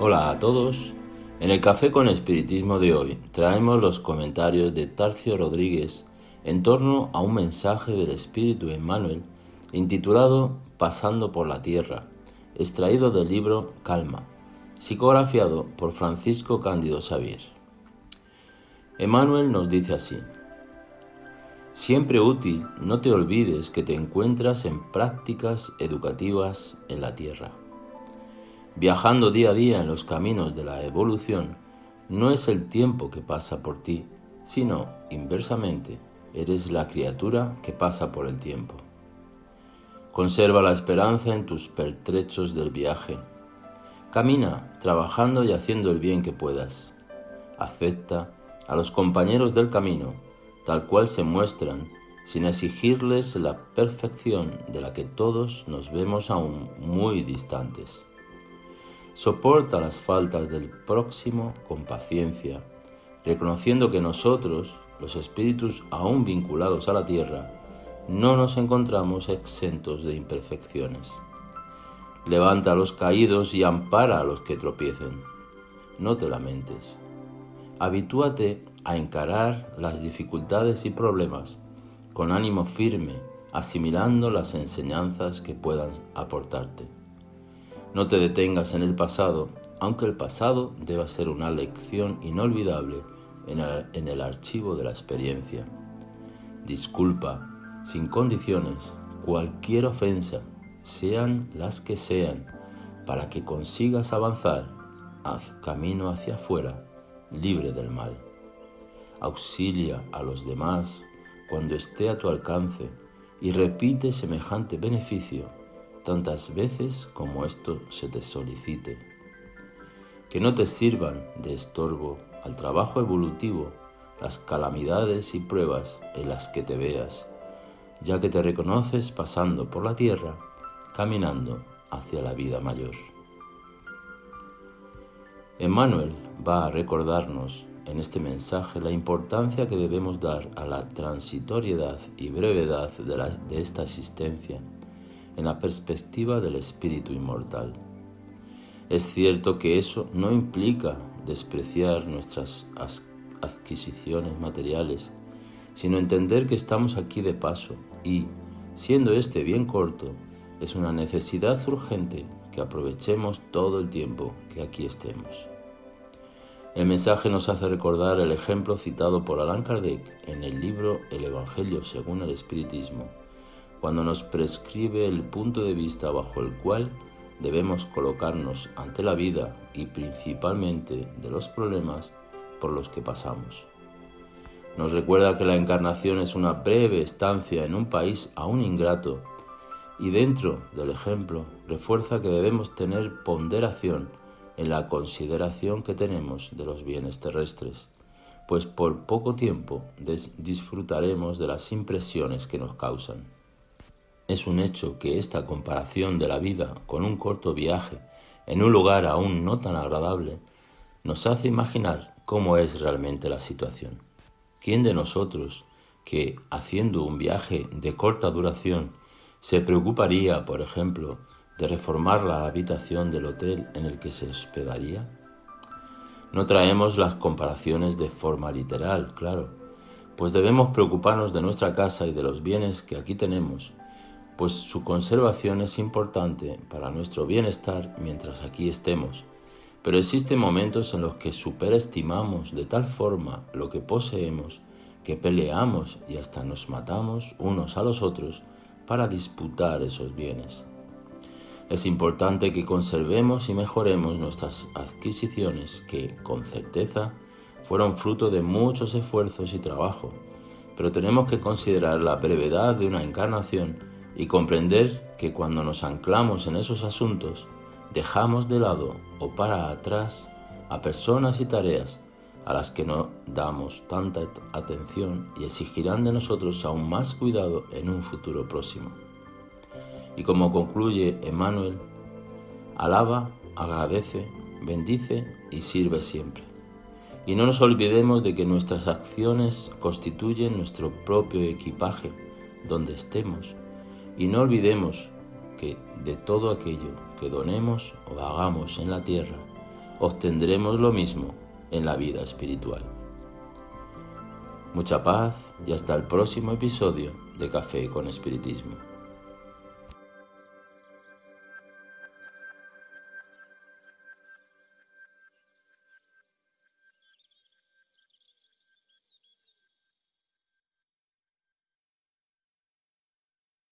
Hola a todos. En el Café con Espiritismo de hoy traemos los comentarios de Tarcio Rodríguez en torno a un mensaje del Espíritu Emmanuel intitulado Pasando por la Tierra, extraído del libro Calma, psicografiado por Francisco Cándido Xavier. Emmanuel nos dice así, Siempre útil, no te olvides que te encuentras en prácticas educativas en la Tierra. Viajando día a día en los caminos de la evolución, no es el tiempo que pasa por ti, sino, inversamente, eres la criatura que pasa por el tiempo. Conserva la esperanza en tus pertrechos del viaje. Camina trabajando y haciendo el bien que puedas. Acepta a los compañeros del camino tal cual se muestran, sin exigirles la perfección de la que todos nos vemos aún muy distantes. Soporta las faltas del próximo con paciencia, reconociendo que nosotros, los espíritus aún vinculados a la tierra, no nos encontramos exentos de imperfecciones. Levanta a los caídos y ampara a los que tropiecen. No te lamentes. Habitúate a encarar las dificultades y problemas con ánimo firme, asimilando las enseñanzas que puedan aportarte. No te detengas en el pasado, aunque el pasado deba ser una lección inolvidable en el, archivo de la experiencia. Disculpa, sin condiciones, cualquier ofensa, sean las que sean, para que consigas avanzar, haz camino hacia afuera, libre del mal. Auxilia a los demás cuando esté a tu alcance y repite semejante beneficio tantas veces como esto se te solicite. Que no te sirvan de estorbo al trabajo evolutivo las calamidades y pruebas en las que te veas, ya que te reconoces pasando por la tierra, caminando hacia la vida mayor. Emmanuel va a recordarnos en este mensaje la importancia que debemos dar a la transitoriedad y brevedad de, esta existencia en la perspectiva del espíritu inmortal. Es cierto que eso no implica despreciar nuestras adquisiciones materiales, sino entender que estamos aquí de paso y, siendo este bien corto, es una necesidad urgente que aprovechemos todo el tiempo que aquí estemos. El mensaje nos hace recordar el ejemplo citado por Allan Kardec en el libro El Evangelio según el Espiritismo, cuando nos prescribe el punto de vista bajo el cual debemos colocarnos ante la vida y principalmente de los problemas por los que pasamos. Nos recuerda que la encarnación es una breve estancia en un país aún ingrato y dentro del ejemplo refuerza que debemos tener ponderación en la consideración que tenemos de los bienes terrestres, pues por poco tiempo disfrutaremos de las impresiones que nos causan. Es un hecho que esta comparación de la vida con un corto viaje en un lugar aún no tan agradable nos hace imaginar cómo es realmente la situación. ¿Quién de nosotros que, haciendo un viaje de corta duración, se preocuparía, por ejemplo, de reformar la habitación del hotel en el que se hospedaría? No traemos las comparaciones de forma literal, claro, pues debemos preocuparnos de nuestra casa y de los bienes que aquí tenemos pues su conservación es importante para nuestro bienestar mientras aquí estemos. Pero existen momentos en los que superestimamos de tal forma lo que poseemos que peleamos y hasta nos matamos unos a los otros para disputar esos bienes. Es importante que conservemos y mejoremos nuestras adquisiciones que, con certeza, fueron fruto de muchos esfuerzos y trabajo, pero tenemos que considerar la brevedad de una encarnación y comprender que cuando nos anclamos en esos asuntos, dejamos de lado o para atrás a personas y tareas a las que no damos tanta atención y exigirán de nosotros aún más cuidado en un futuro próximo. Y como concluye Emmanuel, alaba, agradece, bendice y sirve siempre. Y no nos olvidemos de que nuestras acciones constituyen nuestro propio equipaje donde estemos y no olvidemos que de todo aquello que donemos o hagamos en la tierra, obtendremos lo mismo en la vida espiritual. Mucha paz y hasta el próximo episodio de Café con Espiritismo.